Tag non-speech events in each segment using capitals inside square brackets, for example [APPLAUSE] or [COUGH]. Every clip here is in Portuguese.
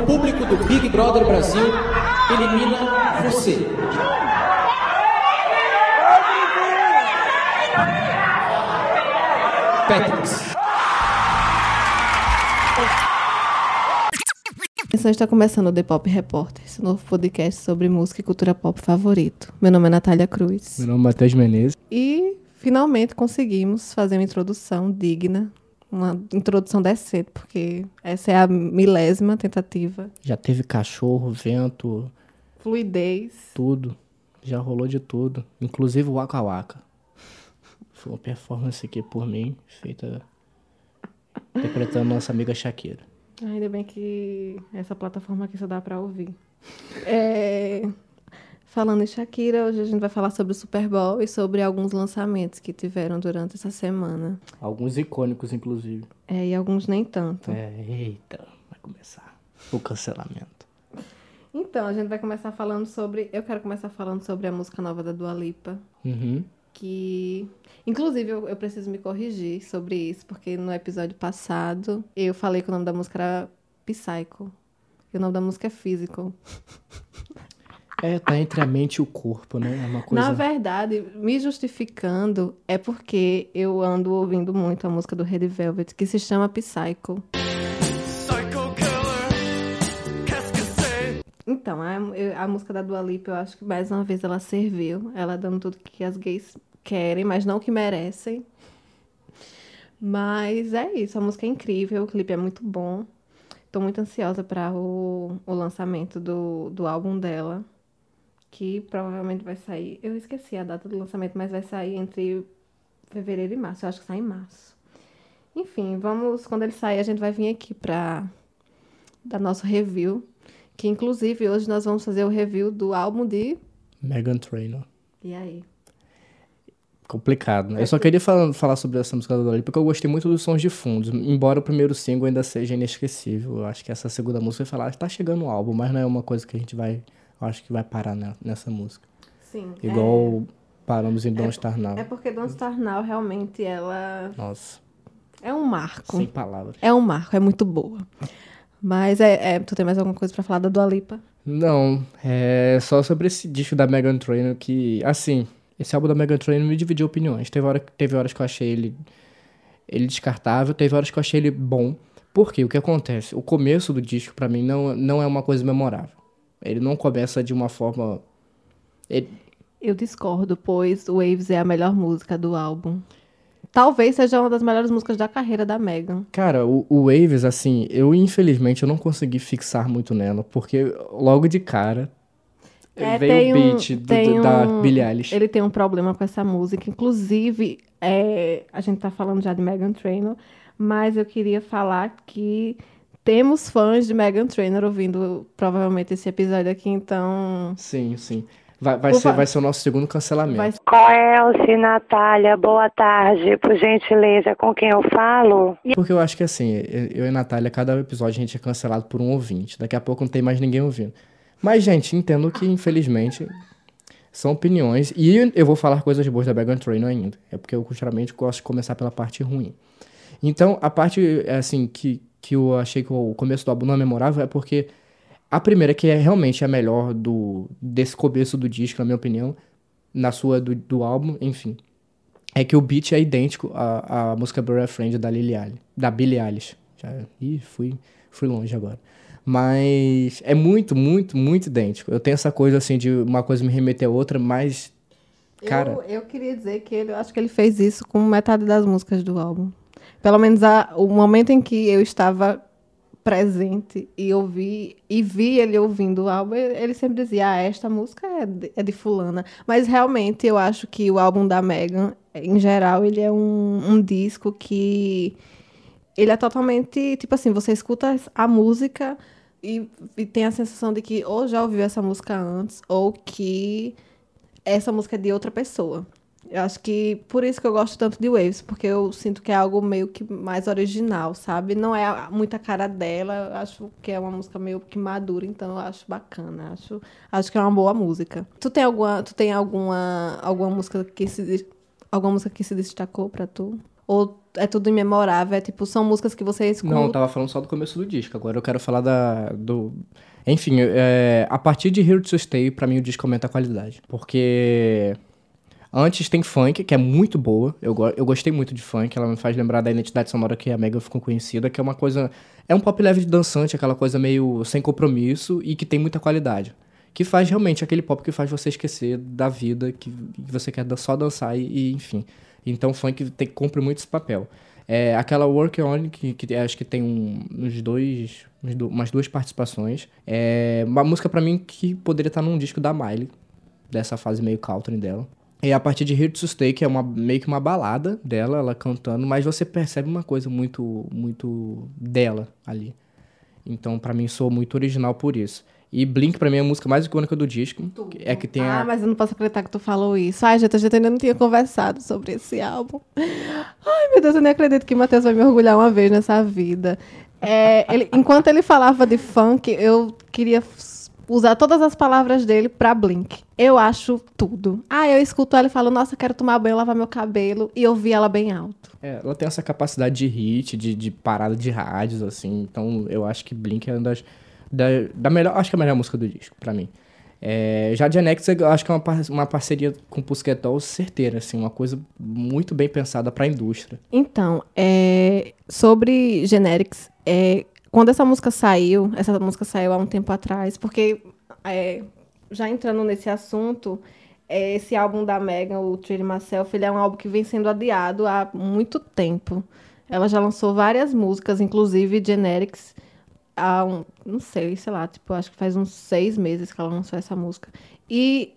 O público do Big Brother Brasil elimina você. Patrick. Atenção, está começando o The Pop Repórter, esse novo podcast sobre música e cultura pop favorito. Meu nome é Natália Cruz. Meu nome é Matheus Menezes. E finalmente conseguimos fazer uma introdução digna, uma introdução decente, porque essa é a milésima tentativa. Já teve cachorro, vento, Fluidez. tudo. Já rolou de tudo. Inclusive o Waka Waka. Foi uma performance aqui por mim, feita interpretando nossa amiga Shakira. Ainda bem que essa plataforma aqui só dá pra ouvir. É, Falando em Shakira, hoje a gente vai falar sobre o Super Bowl e sobre alguns lançamentos que tiveram durante essa semana. Alguns icônicos, inclusive. É, e alguns nem tanto. É, eita, vai começar o cancelamento. Então, a gente vai começar falando sobre. Eu quero começar falando sobre a música nova da Dua Lipa. Uhum. Que. Inclusive, eu, eu preciso me corrigir sobre isso, porque no episódio passado eu falei que o nome da música era Psycho. E o nome da música é Physical. [LAUGHS] É, tá entre a mente e o corpo, né? É uma coisa. Na verdade, me justificando, é porque eu ando ouvindo muito a música do Red Velvet, que se chama Psycho. Então, a, a música da Dua Lipa, eu acho que mais uma vez ela serviu. Ela dando tudo que as gays querem, mas não que merecem. Mas é isso, a música é incrível, o clipe é muito bom. Tô muito ansiosa para o, o lançamento do, do álbum dela, que provavelmente vai sair. Eu esqueci a data do lançamento, mas vai sair entre fevereiro e março. Eu acho que sai em março. Enfim, vamos. Quando ele sair, a gente vai vir aqui pra dar nosso review. Que inclusive hoje nós vamos fazer o review do álbum de. Megan Trainor. E aí? Complicado, né? Eu só queria falar, falar sobre essa música da Dua Lipa porque eu gostei muito dos sons de fundo. Embora o primeiro single ainda seja inesquecível. Eu acho que essa segunda música vai falar, "Ah, tá chegando o álbum, mas não é uma coisa que a gente vai. Acho que vai parar ne- nessa música. Sim. Igual paramos em Don't Star Now. É, é porque Don't Star Now realmente ela Nossa, é um marco. sem palavras. É um marco, é muito boa. Mas é, é- tu tem mais alguma coisa pra falar da Dua Lipa? Não, é só sobre esse disco da Megan Trainor que, assim, esse álbum da Megan Trainor me dividiu opiniões. Teve, hora, teve horas que eu achei ele, ele descartável, teve horas que eu achei ele bom. Por quê? O que acontece? O começo do disco, pra mim, não, não é uma coisa memorável. Ele não começa de uma forma... ele- Eu discordo, pois Waves é a melhor música do álbum. Talvez seja uma das melhores músicas da carreira da Megan. Cara, o, o Waves, assim, eu infelizmente eu não consegui fixar muito nela, porque logo de cara É, veio o um- beat do- tem do- da um- Billie Eilish. Ele tem um problema com essa música. Inclusive, é, a gente tá falando já de Megan Trainor, mas eu queria falar que temos fãs de Megan Trainor ouvindo provavelmente esse episódio aqui, então. Sim, sim. Vai, vai, ser, vai ser o nosso segundo cancelamento. Vai Com Elsie, Natália, boa tarde. Por gentileza, com quem eu falo? Porque eu acho que assim, eu e a Natália, cada episódio a gente é cancelado por um ouvinte. Daqui a pouco não tem mais ninguém ouvindo. Mas, gente, entendo que, infelizmente, são opiniões. E eu vou falar coisas boas da Megan Trainor ainda. É porque eu, culturalmente, gosto de começar pela parte ruim. Então, a parte, assim, que, que eu achei que o começo do álbum não é memorável é porque a primeira, que é realmente a melhor do, desse começo do disco, na minha opinião, na sua do, do álbum, enfim, é que o beat é idêntico à, à música Bury a Friend da, Lily Eilish, da Billie Eilish. Já, ih, fui, fui longe agora. Mas é muito, muito, muito idêntico. Eu tenho essa coisa assim de uma coisa me remeter a outra, mas. Cara, Eu, eu queria dizer que ele, eu acho que ele fez isso com metade das músicas do álbum. Pelo menos a- o momento em que eu estava presente e ouvi e vi ele ouvindo o álbum, ele sempre dizia: Ah, esta música é de, é de fulana. Mas realmente eu acho que o álbum da Megan, em geral, ele é um, um disco que ele é totalmente, tipo assim, você escuta a música e, e tem a sensação de que ou já ouviu essa música antes, ou que essa música é de outra pessoa. Eu acho que por isso que eu gosto tanto de Waves, porque eu sinto que é algo meio que mais original, sabe? Não é muita cara dela, eu acho que é uma música meio que madura, então eu acho bacana, acho, acho que é uma boa música. Tu tem alguma, tu tem alguma, alguma música que se alguma música que se destacou pra tu? Ou é tudo imemorável? É tipo, são músicas que você escuta. Não, eu tava falando só do começo do disco. Agora eu quero falar da. do. Enfim, é, a partir de Here to Stay, pra mim o disco aumenta a qualidade. Porque. Antes tem funk, que é muito boa. Eu, go- eu gostei muito de funk. Ela me faz lembrar da identidade sonora que a Megan ficou conhecida, que é uma coisa. É um pop leve de dançante, aquela coisa meio sem compromisso e que tem muita qualidade. Que faz realmente aquele pop que faz você esquecer da vida, que, você quer só dançar e, e, enfim. Então funk tem, cumpre muito esse papel. É, aquela Work On, que, que acho que tem um, uns dois, uns do- umas duas participações. É uma música pra mim que poderia estar num disco da Miley, dessa fase meio country dela. E a partir de Here to Stay, que é uma, meio que uma balada dela, ela cantando, mas você percebe uma coisa muito, muito dela ali. Então, pra mim, sou muito original por isso. E Blink, pra mim, é a música mais icônica do disco. É que tem ah, a... mas eu não posso acreditar que tu falou isso. Ai, gente, a gente ainda não tinha conversado sobre esse álbum. Ai, meu Deus, eu nem acredito que o Matheus vai me orgulhar uma vez nessa vida. É, ele- enquanto ele falava de funk, eu queria usar todas as palavras dele pra Blink. Eu acho tudo. Ah, eu escuto ela e falo, nossa, quero tomar banho, lavar meu cabelo, e ouvir ela bem alto. É, ela tem essa capacidade de hit, de, de parada de rádios, assim. Então, eu acho que Blink é uma das... Da, da melhor, acho que é a melhor música do disco, pra mim. É, já Gen X, eu acho que é uma, par- uma parceria com o Pussycat Dolls certeira, assim. Uma coisa muito bem pensada pra indústria. Então, é, sobre Generics, é, quando essa música saiu, essa música saiu há um tempo atrás, porque é, já entrando nesse assunto, é, esse álbum da Megan, o Treat Myself, ele é um álbum que vem sendo adiado há muito tempo. Ela já lançou várias músicas, inclusive Generics, há um, não sei, sei lá, tipo, acho que faz uns seis meses que ela lançou essa música. E,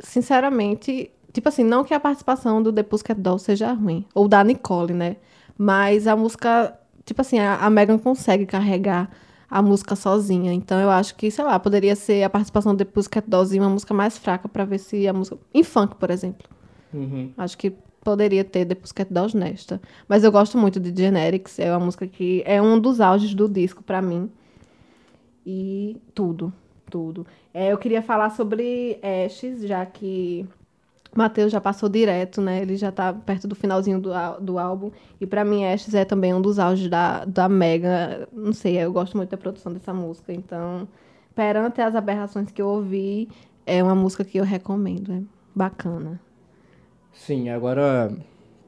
sinceramente, tipo assim, não que a participação do The Pussycat Dolls seja ruim, ou da Nicole, né? Mas a música, tipo assim, a, a Megan consegue carregar a música sozinha. Então eu acho que, sei lá, poderia ser a participação The Pussycat Dolls em uma música mais fraca pra ver se a música... Em funk, por exemplo. Acho que poderia ter The Pussycat Dolls nesta. Mas eu gosto muito de Generics. É uma música que é um dos auges do disco pra mim. E tudo, tudo. É, eu queria falar sobre Ashes, já que Matheus já passou direto, né? Ele já tá perto do finalzinho do, do álbum. E pra mim, Ashes é também um dos auges da, da Mega. Não sei, eu gosto muito da produção dessa música. Então, perante as aberrações que eu ouvi, é uma música que eu recomendo. É bacana. Sim, agora,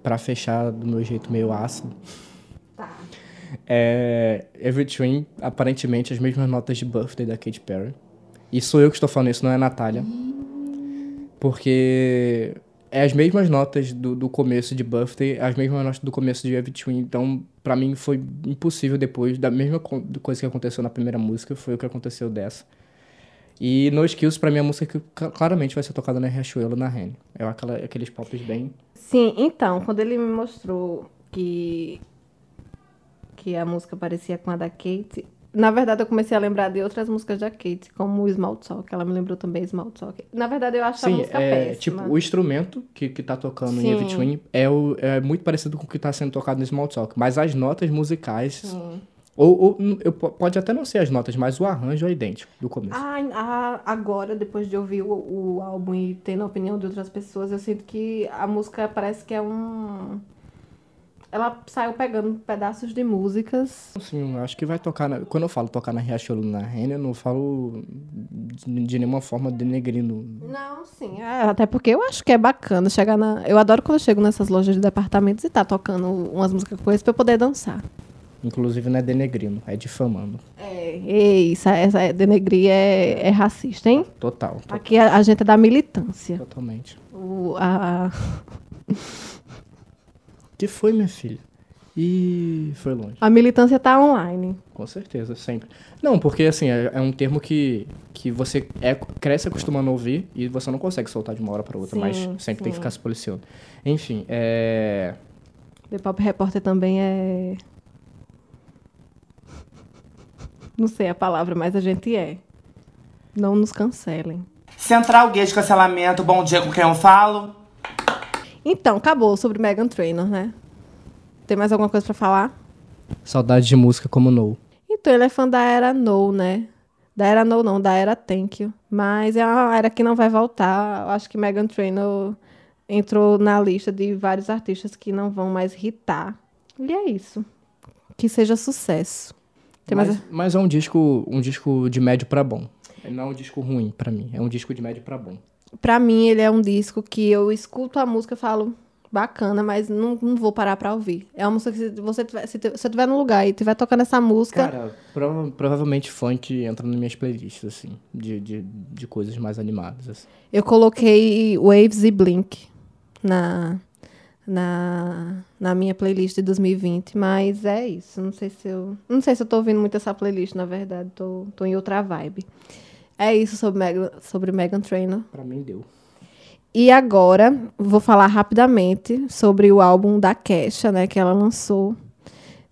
pra fechar do meu jeito meio ácido, Tá. é Every Twin, aparentemente, as mesmas notas de Birthday da Katy Perry. E sou eu que estou falando isso, não é a Natália. Porque é as mesmas notas do, do começo de Birthday, as mesmas notas do começo de Every Twin. Então, pra mim, foi impossível depois, da mesma co- coisa que aconteceu na primeira música, foi o que aconteceu dessa. E No Skills, pra mim, é a música que claramente vai ser tocada na Riachuelo, na Rene. É aquela, aqueles pops bem... Sim, então, quando ele me mostrou que, que a música parecia com a da Kate, na verdade eu comecei a lembrar de outras músicas da Kate, como o Small Talk. Ela me lembrou também Small Talk. Na verdade, eu acho a Sim, música é, péssima. tipo, o instrumento que, que tá tocando Sim. em Every Twin é, o, é muito parecido com o que tá sendo tocado no Small Talk. Mas as notas musicais... Sim. Ou, ou eu, po- pode até não ser as notas, mas o arranjo é idêntico do começo. Ah, ah, agora, depois de ouvir o, o álbum e tendo a opinião de outras pessoas, eu sinto que a música parece que é um. Ela saiu pegando pedaços de músicas. Eu acho que vai tocar... Na, quando eu falo tocar na Riachuelo, na Rene, eu não falo de, de nenhuma forma denegrindo. Não, sim. É, até porque eu acho que é bacana chegar na. Eu adoro quando eu chego nessas lojas de departamentos e tá tocando umas músicas com esse pra eu poder dançar. Inclusive não é denegrindo, é difamando. É, ei, isso, essa denegrir é, é racista, hein? Total, to- Aqui a, a gente é da militância. totalmente. O, a, [LAUGHS] que foi, minha filha? E foi longe. a militância tá online. Com certeza, sempre. Não, porque assim, é, é um termo que, que você é, cresce acostumando a ouvir e você não consegue soltar de uma hora para outra, Sim, mas sempre tem que sim. ficar se policiando. Enfim, é. The Pop Repórter também é. [LAUGHS] Não sei a palavra, mas a gente é. Não nos cancelem. Central Gay de Cancelamento, bom dia com quem eu falo. Então, acabou sobre Megan Trainor, né? Tem mais alguma coisa pra falar? Saudade de música como No. Então, ele é fã da era No, né? Da era No, não, da era Thank You. Mas é uma era que não vai voltar. Eu acho que Megan Trainor entrou na lista de vários artistas que não vão mais hitar. E é isso. Que seja sucesso. Tem mais... Mas, mas é um disco, um disco de médio pra bom. Não é um disco ruim pra mim, é um disco de médio pra bom. Pra mim, ele é um disco que eu escuto a música e falo bacana, mas não, não vou parar pra ouvir. É uma música que se você tiver, se você tiver no lugar e tiver tocando essa música, Cara, prova- provavelmente funk entra nas minhas playlists, assim, de, de, de coisas mais animadas. Assim. eu coloquei Waves e Blink na, na, na minha playlist de 2020, mas é isso. Não sei se eu. Não sei se eu tô ouvindo muito essa playlist, na verdade. Tô, tô em outra vibe. É isso sobre Megan, sobre Megan Trainor. Pra mim deu. E agora, vou falar rapidamente sobre o álbum da Kesha, né, que ela lançou.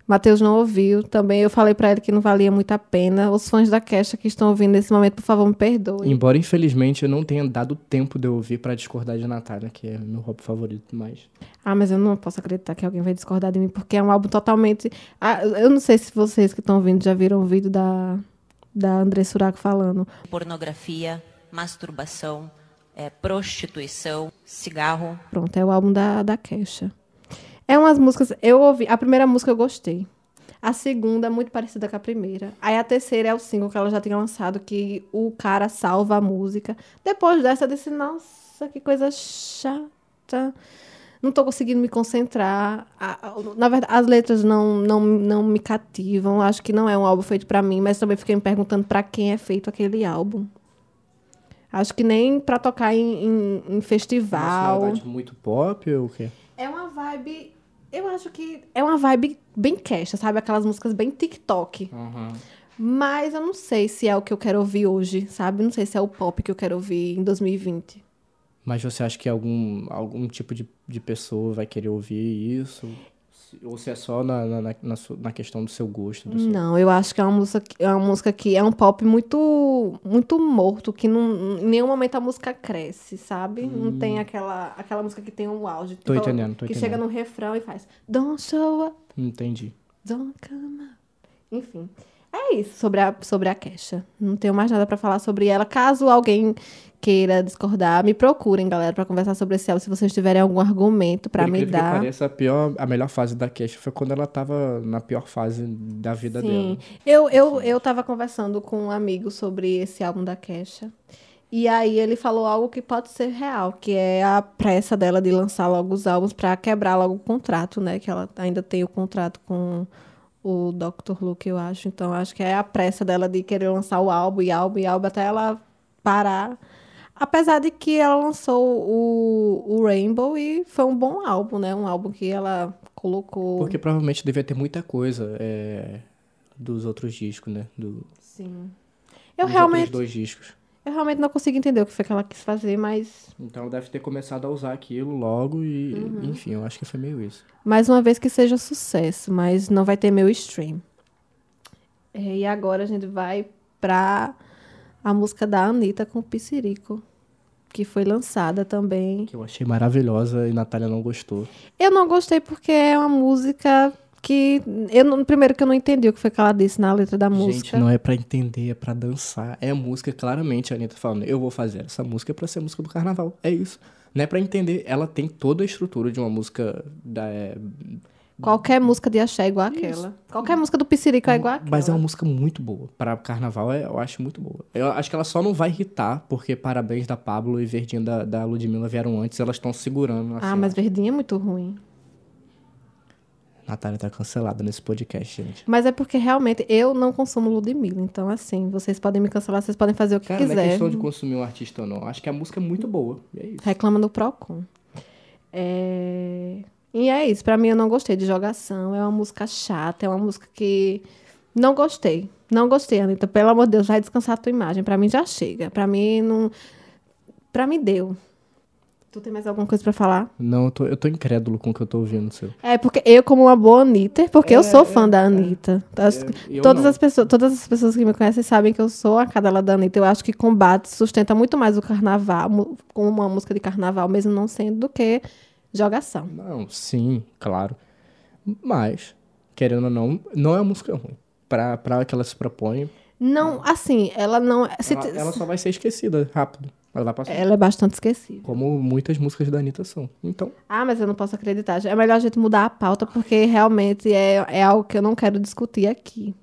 Matheus não ouviu, também eu falei pra ele que não valia muito a pena. Os fãs da Kesha que estão ouvindo nesse momento, por favor, me perdoem. Embora, infelizmente, eu não tenha dado tempo de eu ouvir pra discordar de Natália, que é meu hobby favorito, mas... Ah, mas eu não posso acreditar que alguém vai discordar de mim, porque é um álbum totalmente. Ah, eu não sei se vocês que estão ouvindo já viram o vídeo da, da André Suraco falando. pornografia, masturbação, eh, prostituição, cigarro. Pronto, é o álbum da, da Kesha. É umas músicas. Eu ouvi. A primeira música eu gostei. A segunda é muito parecida com a primeira. Aí a terceira é o single que ela já tinha lançado, que o cara salva a música. Depois dessa, eu disse, nossa, que coisa chata. Não tô conseguindo me concentrar. Na verdade, as letras não, não, não me cativam. Acho que não é um álbum feito pra mim, mas também fiquei me perguntando pra quem é feito aquele álbum. Acho que nem pra tocar em, em, em Uma festival. sonoridade muito pop ou o quê? É uma vibe. Eu acho que é uma vibe bem cash, sabe? Aquelas músicas bem TikTok. Mas eu não sei se é o que eu quero ouvir hoje, sabe? Não sei se é o pop que eu quero ouvir em 2020. Mas você acha que algum, algum tipo de, de pessoa vai querer ouvir isso? Ou se é só na, na, na, na questão do seu gosto? Do seu... Não, eu acho que é uma música, que- é uma música que é um pop muito muito morto, que não, em nenhum momento a música cresce, sabe? Não tem aquela, aquela música que tem um auge. Tô tipo, entendendo, tô Que entendendo. chega no refrão e faz Don't show up, Entendi. Don't come up. Enfim. É isso sobre a, sobre a Kesha. Não tenho mais nada pra falar sobre ela. Caso alguém queira discordar, me procurem, galera, pra conversar sobre esse álbum. Se vocês tiverem algum argumento pra Por me incrível que dar. pareça, a, pior, a melhor fase da Kesha foi quando ela tava na pior fase da vida Sim. dela. Eu, eu, eu tava conversando com um amigo sobre esse álbum da Kesha. E aí ele falou algo que pode ser real, que é a pressa dela de lançar logo os álbuns pra quebrar logo o contrato, né? Que ela ainda tem o contrato com o Dr. Luke, eu acho. Então acho que é a pressa dela de querer lançar o álbum e álbum e álbum até ela parar. Apesar de que ela lançou o, o Rainbow e foi um bom álbum, né? Um álbum que ela colocou. Porque provavelmente devia ter muita coisa é, dos outros discos, né? Do, Sim. Eu dos realmente. dois discos. Eu realmente não consigo entender o que foi que ela quis fazer, mas Então deve ter começado a usar aquilo logo e, Uhum. enfim, eu acho que foi meio isso. mais uma vez que seja sucesso, mas não vai ter meu stream. É, e agora a gente vai pra a música da Anitta com o Piscirico, que foi lançada também. Que eu achei maravilhosa e Natália não gostou. Eu não gostei porque é uma música que. Eu, não- primeiro que eu não entendi o que foi que ela disse na letra da música. Gente, não é pra entender, é pra dançar. É a música, claramente, a Anitta falando, eu vou fazer essa música pra ser música do carnaval. É isso. Não é pra entender. Ela tem toda a estrutura de uma música da. é, Qualquer música de axé é igual àquela. Qualquer música do Piscirico é igual àquela. Mas é uma música muito boa. Pra carnaval, é- eu acho muito boa. Eu acho que ela só não vai irritar, porque Parabéns da Pablo e Verdinha da, da Ludmilla vieram antes, elas estão segurando. Ah, assim, mas ó. Verdinha é muito ruim. Natália tá cancelada nesse podcast, gente. Mas é porque realmente eu não consumo Ludmilla. Então, assim, vocês podem me cancelar, vocês podem fazer o que Cara, não é quiser. questão de consumir um artista ou não. Acho que a música é muito boa. É isso. Reclama no Procon. É... E é isso. Pra mim, eu não gostei de jogação. É uma música chata. É uma música que. Não gostei. Não gostei, Anitta. Pelo amor de Deus, vai descansar a tua imagem. Pra mim já chega. Pra mim não. Pra mim deu. Tu tem mais alguma coisa pra falar? Não, eu tô, eu tô incrédulo com o que eu tô ouvindo seu. É, porque eu, como uma boa Anitta, porque eu sou fã da Anitta. É, todas, não. as pessoas, todas as pessoas que me conhecem sabem que eu sou a cadela da Anitta. Eu acho que combate sustenta muito mais o carnaval, com uma música de carnaval, mesmo não sendo, do que jogação. Não, sim, claro. Mas, querendo ou não, não é uma música ruim. Pra, pra que ela se propõe, Não, assim, ela não. se ela, ela só vai ser esquecida rápido. Ela vai passar. Ela é bastante esquecível. Como muitas músicas da Anitta são. Então, Ah, mas eu não posso acreditar. É melhor a gente mudar a pauta, porque realmente é, é algo que eu não quero discutir aqui.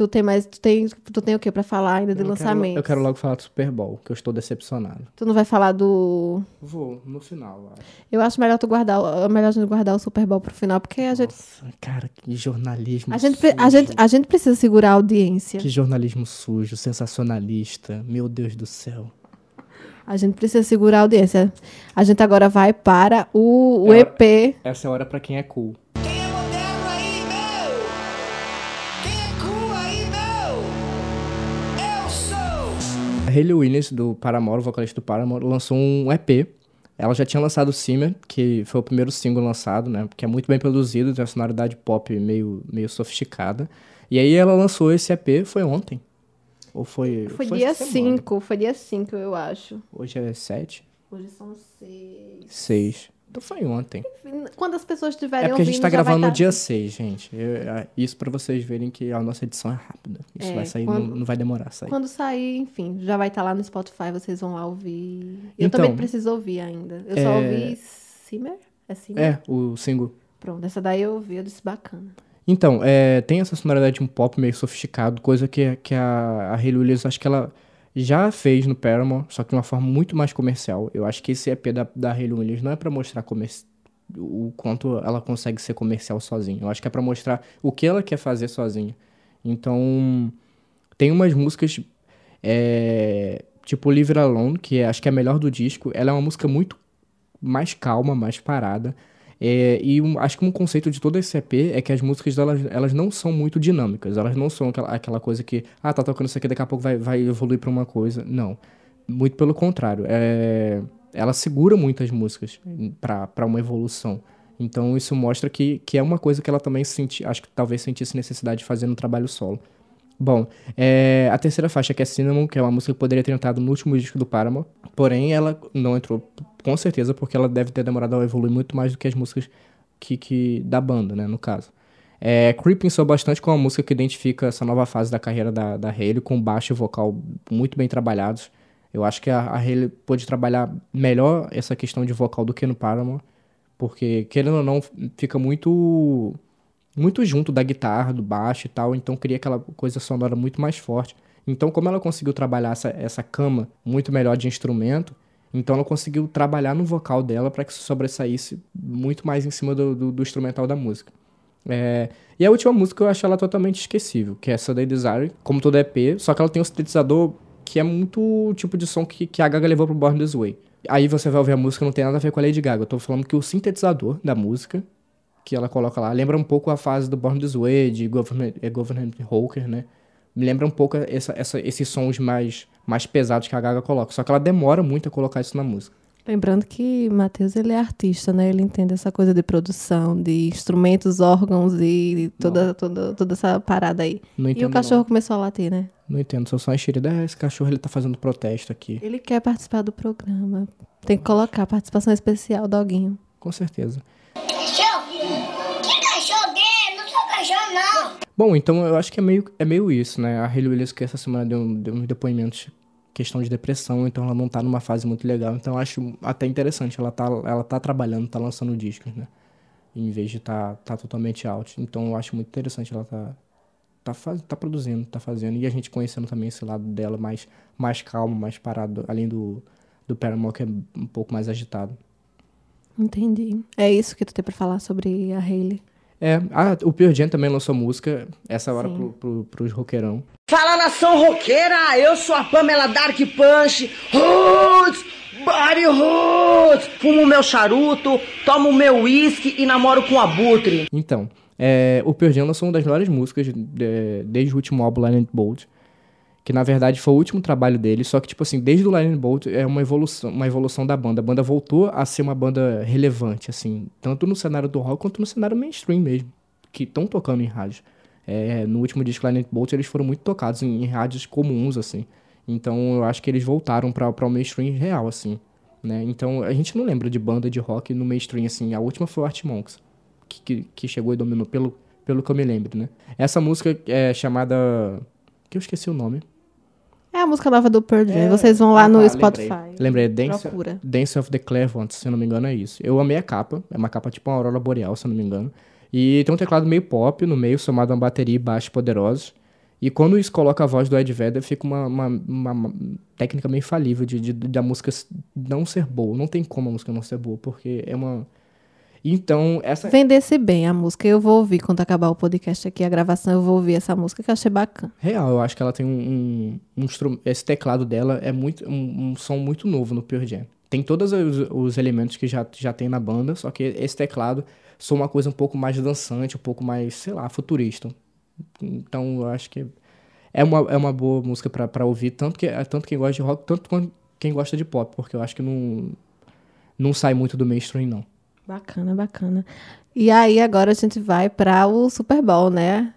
Tu tem mais. Tu tem, tu tem o que pra falar ainda de lançamento? eu quero logo falar do Super Bowl, que eu estou decepcionado. Tu não vai falar do. Vou, no final. acho. Eu acho melhor tu guardar. É melhor a gente guardar o Super Bowl pro final, porque a gente. Nossa, cara, que jornalismo A gente, pre- a, sujo. gente, a gente precisa segurar a audiência. Que jornalismo sujo, sensacionalista. Meu Deus do céu. A gente precisa segurar a audiência. A gente agora vai para o, o É EP. Essa é a hora pra quem é cool. Hayley Williams, do Paramore, o vocalista do Paramore, lançou um EP. Ela já tinha lançado o Simmer, que foi o primeiro single lançado, né? Que é muito bem produzido, tem uma sonoridade pop meio, meio sofisticada. E aí ela lançou esse EP, foi ontem. Ou foi... Foi, dia essa semana. 5. Foi dia 5, eu acho. Hoje é 7? Hoje são 6. 6. Então foi ontem. Quando as pessoas É estiverem porque a ouvindo, gente tá gravando no tá- dia 6, gente. Eu- a- isso pra vocês verem que a nossa edição é rápida. Isso É, vai sair, quando- não, não vai demorar a sair. Quando sair, enfim, já vai estar lá no Spotify, vocês vão lá ouvir. Eu Então, também preciso ouvir ainda. Eu só é- ouvi Simmer? É Simmer? É, o single. Pronto, essa daí eu ouvi, eu disse bacana. Então, é, tem essa sonoridade de um pop meio sofisticado, coisa que, que a, a Williams, acho que ela já fez no Paramore, só que de uma forma muito mais comercial. Eu acho que esse EP da, da Hayley Williams não é pra mostrar o quanto ela consegue ser comercial sozinha. Eu acho que é pra mostrar o que ela quer fazer sozinha. Então, tem umas músicas, é, tipo Live Alone, que é- acho que é a melhor do disco. Ela é uma música muito mais calma, mais parada. É, e um- acho que um conceito de todo esse EP é que as músicas delas, elas não são muito dinâmicas. Elas não são aquela, aquela coisa que, ah, tá tocando isso aqui, daqui a pouco vai, vai evoluir pra uma coisa. Não. Muito pelo contrário. É, ela segura muitas músicas pra uma evolução. Então isso mostra que, que é uma coisa que ela também senti, acho que talvez sentisse necessidade de fazer no trabalho solo. Bom, é, a terceira faixa, que é Cinnamon, que é uma música que poderia ter entrado no último disco do Paramore, porém ela não entrou, com certeza, porque ela deve ter demorado a evoluir muito mais do que as músicas que, que da banda, né, no caso. É, Creeping soa bastante com uma música que identifica essa nova fase da carreira da, da Hayley, com baixo e vocal muito bem trabalhados. Eu acho que a, a Hayley pôde trabalhar melhor essa questão de vocal do que no Paramore, porque, querendo ou não, fica muito muito junto da guitarra, do baixo e tal, então cria aquela coisa sonora muito mais forte. Então, como ela conseguiu trabalhar essa, essa cama muito melhor de instrumento, então ela conseguiu trabalhar no vocal dela para que se sobressaísse muito mais em cima do, do, do instrumental da música. É, e a última música eu acho ela totalmente esquecível, que é Sunday Desire, como todo EP, só que ela tem um sintetizador que é muito o tipo de som que, que a Gaga levou pro Born This Way. Aí você vai ouvir a música, não tem nada a ver com a Lady Gaga. Eu tô falando que o sintetizador da música, que ela coloca lá, lembra um pouco a fase do Born This Way, de Government, é, Government Hawker, né? Me lembra um pouco essa, essa, esses sons mais, mais pesados que a Gaga coloca. Só que ela demora muito a colocar isso na música. Lembrando que Matheus ele é artista, né? Ele entende essa coisa de produção, de instrumentos, órgãos e toda, toda, toda essa parada aí. Não E entendo, o cachorro não. começou a latir, né? Não entendo, sou só enxerida. É, esse cachorro ele tá fazendo protesto aqui. Ele quer participar do programa. Tem que colocar participação especial, doguinho. Com certeza. Cachorro? Não. Bom, então eu acho que é meio, é meio isso, né? A Hayley Williams que essa semana deu, deu uns depoimentos questão de depressão, então ela não tá numa fase muito legal. Então eu acho até interessante, ela tá, ela tá trabalhando, tá lançando discos, né? Em vez de tá, tá totalmente out. Então eu acho muito interessante ela tá, tá, faz, tá produzindo, tá fazendo. E a gente conhecendo também esse lado dela mais, mais calmo, mais parado, além do, do Paramore, que é um pouco mais agitado. Entendi. É isso que tu tem pra falar sobre a Hayley. É, ah, o Pearl Jam também lançou música, essa hora Sim. pro, pro, pros roqueirão. Fala nação roqueira, eu sou a Pamela Dark Punch, Roots, Body Roots, fumo meu charuto, tomo meu uísque e namoro com abutre. Então, é, o Pearl Jam lançou uma das melhores músicas de- desde o último álbum, Lightning Bolt, que na verdade foi o último trabalho dele, só que tipo assim, desde o Lightning Bolt é uma evolução, uma evolução da banda. A banda voltou a ser uma banda relevante, assim, tanto no cenário do rock quanto no cenário mainstream mesmo, que estão tocando em rádio. É, no último disco Lightning Bolt eles foram muito tocados em, em rádios comuns, assim. Então eu acho que eles voltaram para o mainstream real, assim. Né? Então a gente não lembra de banda de rock no mainstream, assim. A última foi o Art Monks que, que, que chegou e dominou, pelo, pelo que eu me lembro, né? Essa música é chamada... que eu esqueci o nome. É a música nova do Pearl Jam. É. Vocês vão lá Ah, no tá, Spotify. Lembrei, lembrei Dance, Procura. Dance of the Clairvoyants, se eu não me engano, é isso. Eu amei a capa. É uma capa tipo uma aurora boreal, se eu não me engano. E tem um teclado meio pop no meio, somado a uma bateria e baixo poderosos. E quando isso coloca a voz do Ed Vedder, fica uma, uma, uma- uma técnica meio infalível de, de- da música não ser boa. Não tem como a música não ser boa, porque é uma... Então, essa... Vendesse bem a música. Eu vou ouvir quando acabar o podcast aqui, a gravação, eu vou ouvir essa música que eu achei bacana. Real, eu acho que ela tem um, um, um Esse teclado dela é muito um, um som muito novo no Pure Jam. Tem todos os, os elementos que já, já tem na banda, só que esse teclado soa uma coisa um pouco mais dançante, um pouco mais, sei lá, futurista. Então eu acho que é uma, é uma boa música pra, pra ouvir, tanto, que, tanto quem gosta de rock, tanto quanto quem gosta de pop, porque eu acho que não, não sai muito do mainstream, não. Bacana, bacana. E aí, agora a gente vai para o Super Bowl, né?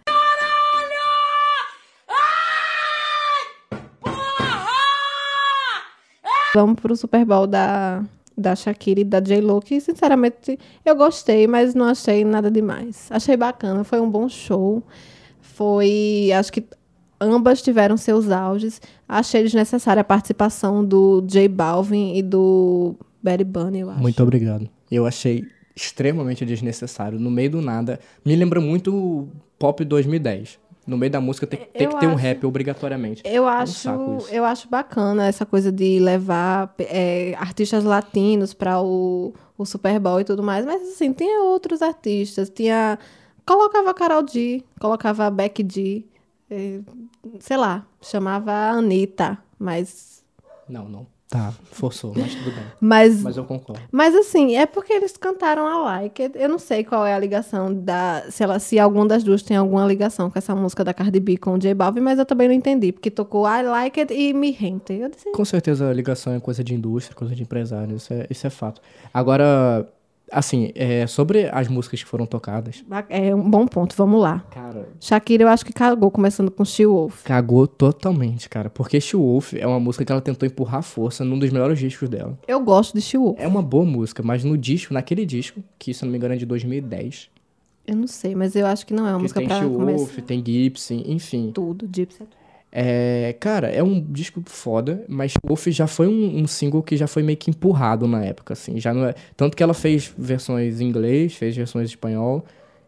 Vamos pro Super Bowl da, da Shakira e da J-Lo, que sinceramente eu gostei, mas não achei nada demais. Achei bacana, foi um bom show. Foi, acho que ambas tiveram seus auges. Achei desnecessária a participação do J Balvin e do Betty Bunny, eu acho. Muito obrigado. Eu achei extremamente desnecessário. No meio do nada. Me lembra muito o Pop 2010. No meio da música tem, tem que ter um rap obrigatoriamente. Eu um acho, saco isso. eu acho bacana essa coisa de levar é, artistas latinos para o, o Super Bowl e tudo mais, mas assim, tinha outros artistas, tinha colocava a Carol D, colocava a Becky D, é, sei lá, chamava Anitta, mas Não, não. Tá, forçou, mas tudo bem. mas Mas eu concordo. mas assim, é porque eles cantaram a Like. Eu não sei qual é a ligação da. Se, ela, se alguma das duas tem alguma ligação com essa música da Cardi B com o J Balvin, mas eu também não entendi, porque tocou I Like It e Me Rente. Eu disse, Com certeza a ligação é coisa de indústria, coisa de empresário, isso é, isso é fato. Agora, assim, é, sobre as músicas que foram tocadas, é um bom ponto, vamos lá. cara, Shakira, eu acho que cagou, começando com She Wolf. cagou totalmente, cara. Porque She Wolf é uma música que ela tentou empurrar força num dos melhores discos dela. Eu gosto de She Wolf. É uma boa música, mas no disco, naquele disco, que se não me engano é de 2010, Eu não sei, mas eu acho que não é uma música tem pra She começar Wolf, tem Gibson, enfim. tudo. Gypsy. É, cara, é um disco foda, mas Wolf já foi um, um single que já foi meio que empurrado na época, assim. Já não é, tanto que ela fez versões em inglês, fez versões em espanhol,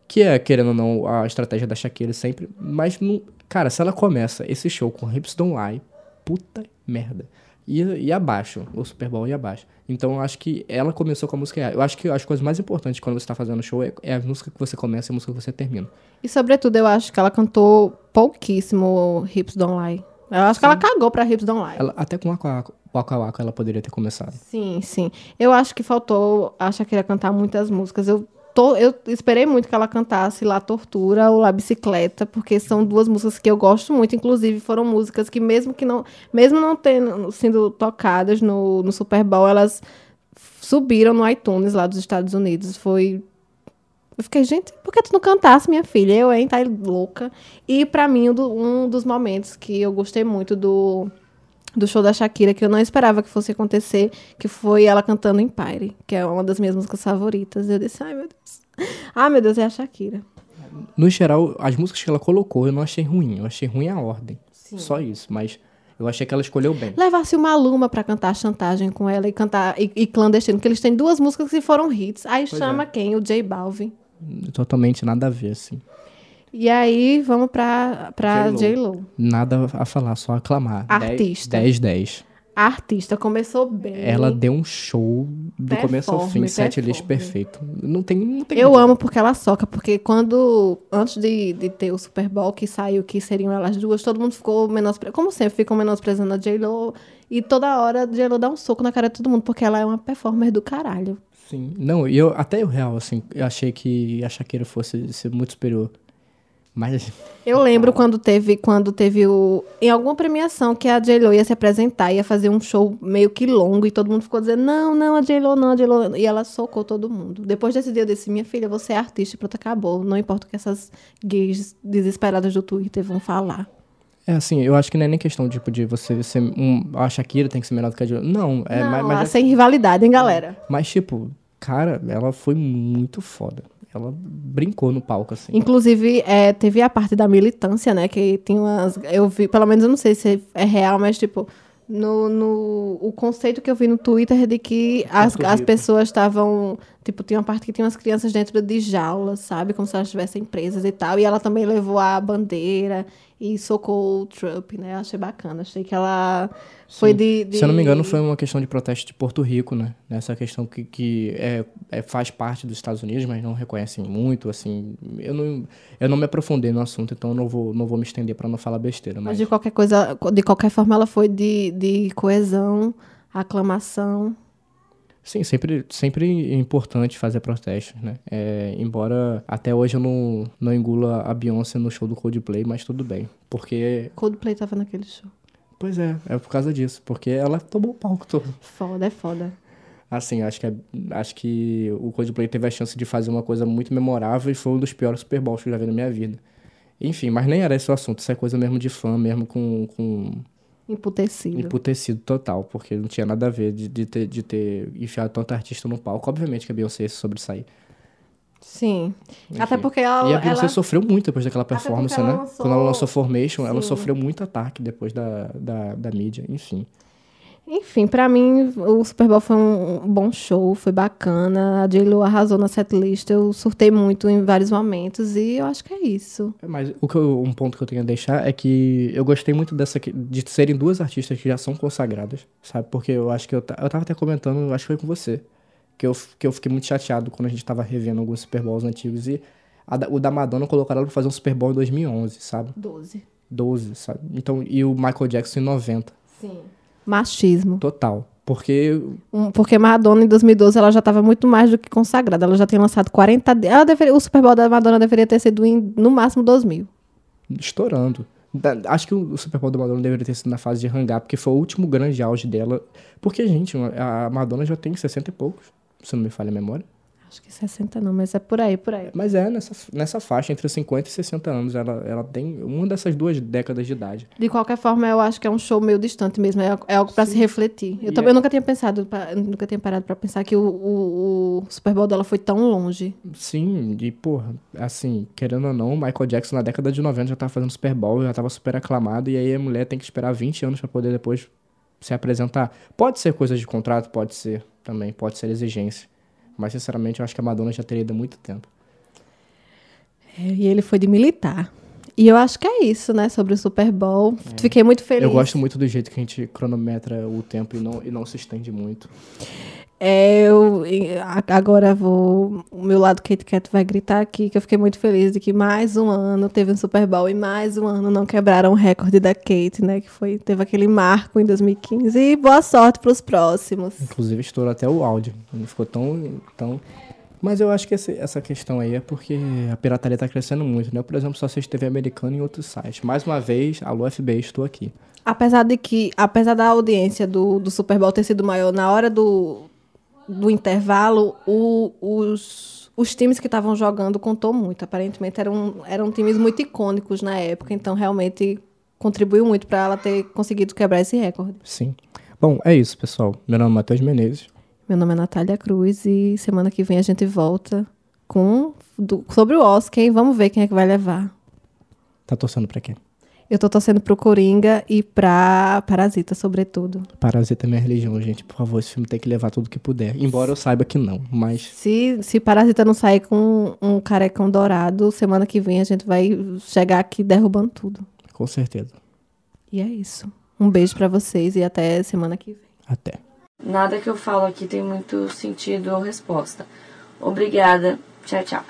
que é, querendo ou não, a estratégia da Shakira sempre. Mas, não, cara, se ela começa esse show com Hips Don't Lie, puta merda. E, e abaixo, o Super Bowl e abaixo. Então eu acho que ela começou com a música. Eu acho que as coisas mais importantes quando você tá fazendo show é, é a música que você começa e a música que você termina. E sobretudo, eu acho que ela cantou pouquíssimo Hips Don't Lie. Eu acho que ela cagou pra Hips Don't Lie. Ela, até com Waka Waka- Waka Waka ela poderia ter começado. Sim, sim. Eu acho que faltou a Shakira cantar muitas músicas. Eu, tô, eu esperei muito que ela cantasse La Tortura ou La Bicicleta, porque são duas músicas que eu gosto muito. Inclusive, foram músicas que, mesmo que não, mesmo não tendo sido tocadas no, no Super Bowl, elas subiram no iTunes lá dos Estados Unidos. Foi. Eu fiquei, gente, por que tu não cantasse, minha filha? Eu, hein, tá louca. E pra mim, um dos momentos que eu gostei muito do, do show da Shakira, que eu não esperava que fosse acontecer, que foi ela cantando Empire, que é uma das minhas músicas favoritas. Eu disse, ai meu Deus. Ai [LAUGHS] meu Deus, é a Shakira. No geral, as músicas que ela colocou eu não achei ruim. Eu achei ruim a ordem. Só isso. Mas eu achei que ela escolheu bem. Levasse uma Luma pra cantar chantagem com ela e cantar e, e clandestino, porque eles têm duas músicas que foram hits. Aí chama é. quem? O J Balvin. Totalmente nada a ver, assim. E aí vamos pra, pra J.Lo. Nada a falar, só aclamar. Artista. 10, 10. A artista começou bem. Ela deu um show do começo ao fim, Performe, set list performe. perfeito. Não tem, não tem Eu dúvida. amo porque ela soca, porque quando, antes de, de ter o Super Bowl, que saiu que seriam elas duas, todo mundo ficou menosprezando, como sempre, ficam menosprezando a J-Lo, e toda hora a J-Lo dá um soco na cara de todo mundo, porque ela é uma performer do caralho. Sim. Não, e eu, até o real, assim, eu achei que a Shakira fosse ser muito superior. Mas, Eu lembro quando teve, quando teve o. Em alguma premiação que a J-Lo ia se apresentar, ia fazer um show meio que longo, e todo mundo ficou dizendo: não, não, a J-Lo, não, a J-Lo. E ela socou todo mundo. Depois desse dia, eu disse: minha filha, você é artista e pronto, acabou. Não importa o que essas gays desesperadas do Twitter vão falar. é assim, eu acho que não é nem questão, tipo, de você ser um... A Shakira tem que ser melhor do que a J-Lo. Não, é... não, mas, mas, é- sem rivalidade, hein, galera? mas, tipo, cara, ela foi muito foda. Ela brincou no palco, assim. Inclusive, é, teve a parte da militância, né? Que tem umas. Eu vi, pelo menos eu não sei se é real, mas tipo. No, no, o conceito que eu vi no Twitter de que as, as pessoas estavam. Tipo, tinha uma parte que tinha umas crianças dentro de jaulas, sabe? Como se elas tivessem presas e tal. E ela também levou a bandeira e socou o Trump, né? Achei bacana. Achei que ela foi Sim. de, de- Se eu não me engano, foi uma questão de protesto de Porto Rico, né? Essa questão que, que é, é- faz parte dos Estados Unidos, mas não reconhecem muito, assim. Eu não, eu não me aprofundei no assunto, então eu não vou, não vou me estender para não falar besteira. Mas Mas, de qualquer coisa, de qualquer forma, ela foi de, de coesão, aclamação. Sim, sempre, sempre é importante fazer protestos, né? É, embora até hoje eu não, não engula a Beyoncé no show do Coldplay, mas tudo bem. Porque, Coldplay tava naquele show. pois é, é por causa disso. Porque ela tomou o palco todo. Foda, é foda. Assim, acho que, é- acho que o Coldplay teve a chance de fazer uma coisa muito memorável e foi um dos piores Super Bowls que eu já vi na minha vida. Enfim, mas nem era esse o assunto, isso é coisa mesmo de fã, mesmo com, com Emputecido. emputecido total, porque não tinha nada a ver de, de, ter, de ter enfiado tanto artista no palco. Obviamente que a Beyoncé sobressair. Sim. Enfim. Até porque ela. e a Beyoncé ela- sofreu muito depois daquela performance, ela né? lançou- Quando ela lançou Formation, ela Sim. sofreu muito ataque depois da, da, da mídia, enfim. Enfim, pra mim, o Super Bowl foi um bom show, foi bacana. A J-Lo arrasou na setlist. Eu surtei muito em vários momentos e eu acho que é isso. Mas o que eu- um ponto que eu tenho a deixar é que eu gostei muito dessa de serem duas artistas que já são consagradas, sabe? Porque eu acho que eu, eu tava até comentando, acho que foi com você, que eu, que eu fiquei muito chateado quando a gente tava revendo alguns Super Bowls antigos e a o da Madonna colocaram ela pra fazer um Super Bowl em 2011, sabe? 12. 12, sabe? Então, e o Michael Jackson em 90, Sim. Machismo. total. Porque Um, Porque Madonna, em 2012, ela já estava muito mais do que consagrada. Ela já tinha lançado 40... de- Ela deveria, o Super Bowl da Madonna deveria ter sido em, no máximo, 2000. estourando. Da- Acho que o o Super Bowl da Madonna deveria ter sido na fase de hangar, porque foi o último grande auge dela. Porque, gente, a Madonna já tem 60 e poucos, se não me falha a memória. Acho que 60 não, mas é por aí, por aí. Mas é nessa, nessa faixa, entre 50 e 60 anos. Ela, ela tem uma dessas duas décadas de idade. De qualquer forma, eu acho que é um show meio distante mesmo. É, é algo para se refletir. Eu E também é- nunca tinha pensado, nunca tinha parado para pensar que o, o, o Super Bowl dela foi tão longe. Sim, e porra, assim, querendo ou não, o Michael Jackson na década de 90 já tava fazendo Super Bowl, já tava super aclamado, e aí a mulher tem que esperar 20 anos pra poder depois se apresentar. Pode ser coisa de contrato, pode ser também, pode ser exigência. Mas, sinceramente, eu acho que a Madonna já teria ido há muito tempo. É, e ele foi de militar. E eu acho que é isso, né, sobre o Super Bowl. Fiquei muito feliz. Eu gosto muito do jeito que a gente cronometra o tempo e não, e não se estende muito. É, eu agora vou. O meu lado Kate Kat vai gritar aqui que eu fiquei muito feliz de que mais um ano teve um Super Bowl e mais um ano não quebraram o recorde da Kate, né? Que foi, teve aquele marco em 2015. E boa sorte para os próximos. Inclusive, estourou até o áudio. Não ficou tão. tão... Mas eu acho que esse- essa questão aí é porque a pirataria tá crescendo muito, né? Por exemplo, só assisto TV americana em outros sites. Mais uma vez, alô FBI, estou aqui. Apesar de que, apesar da audiência do, do Super Bowl ter sido maior na hora do, do intervalo, o- os, os times que estavam jogando contou muito. Aparentemente eram, eram times muito icônicos na época, então realmente contribuiu muito para ela ter conseguido quebrar esse recorde. Sim. Bom, é isso, pessoal. Meu nome é Matheus Menezes. Meu nome é Natália Cruz e semana que vem a gente volta com do- sobre o Oscar, hein? Vamos ver quem é que vai levar. Tá torcendo pra quem? Eu tô torcendo pro Coringa e pra Parasita, sobretudo. Parasita é minha religião, gente. Por favor, esse filme tem que levar tudo que puder. Embora eu saiba que não, mas Se, se Parasita não sair com um carecão dourado, semana que vem a gente vai chegar aqui derrubando tudo. com certeza. E é isso. Um beijo pra vocês e até semana que vem. Até. Nada que eu falo aqui tem muito sentido ou resposta. Obrigada. Tchau, tchau.